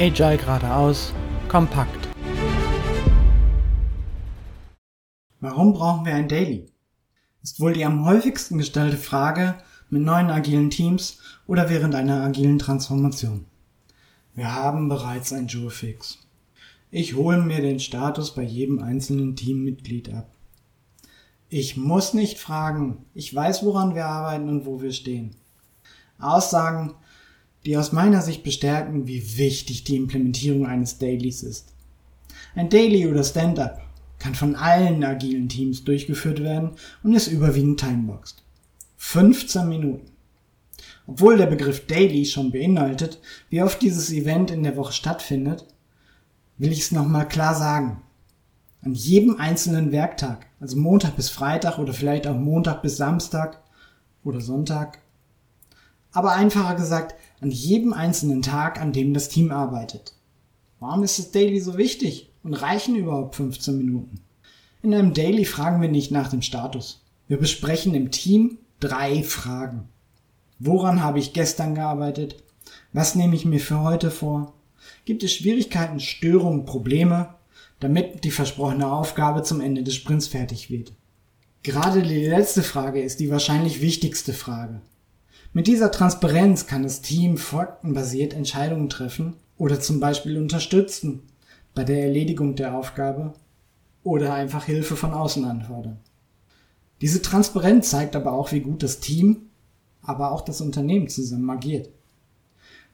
Agile geradeaus, kompakt. Warum brauchen wir ein Daily? Ist wohl die am häufigsten gestellte Frage mit neuen agilen Teams oder während einer agilen Transformation. Wir haben bereits ein Jour-Fix. Ich hole mir den Status bei jedem einzelnen Teammitglied ab. Ich muss nicht fragen, ich weiß, woran wir arbeiten und wo wir stehen. Aussagen, die aus meiner Sicht bestärken, wie wichtig die Implementierung eines Dailies ist. Ein Daily oder Stand-up kann von allen agilen Teams durchgeführt werden und ist überwiegend timeboxed. 15 Minuten. Obwohl der Begriff Daily schon beinhaltet, wie oft dieses Event in der Woche stattfindet, will ich es nochmal klar sagen. An jedem einzelnen Werktag, also Montag bis Freitag oder vielleicht auch Montag bis Samstag oder Sonntag, aber einfacher gesagt, an jedem einzelnen Tag, an dem das Team arbeitet. Warum ist das Daily so wichtig und reichen überhaupt 15 Minuten? In einem Daily fragen wir nicht nach dem Status. Wir besprechen im Team drei Fragen. Woran habe ich gestern gearbeitet? Was nehme ich mir für heute vor? Gibt es Schwierigkeiten, Störungen, Probleme, damit die versprochene Aufgabe zum Ende des Sprints fertig wird? Gerade die letzte Frage ist die wahrscheinlich wichtigste Frage. Mit dieser Transparenz kann das Team faktenbasiert Entscheidungen treffen oder zum Beispiel unterstützen bei der Erledigung der Aufgabe oder einfach Hilfe von außen anfordern. Diese Transparenz zeigt aber auch, wie gut das Team, aber auch das Unternehmen zusammen agiert.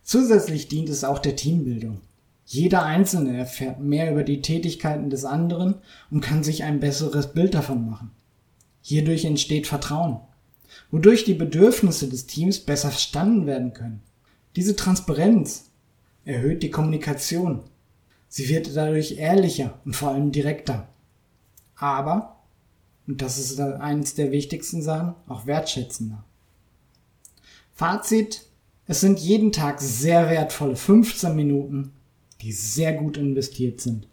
Zusätzlich dient es auch der Teambildung. Jeder Einzelne erfährt mehr über die Tätigkeiten des anderen und kann sich ein besseres Bild davon machen. Hierdurch entsteht Vertrauen wodurch die Bedürfnisse des Teams besser verstanden werden können. Diese Transparenz erhöht die Kommunikation. Sie wird dadurch ehrlicher und vor allem direkter. Aber, und das ist eines der wichtigsten Sachen, auch wertschätzender. Fazit, es sind jeden Tag sehr wertvolle 15 Minuten, die sehr gut investiert sind.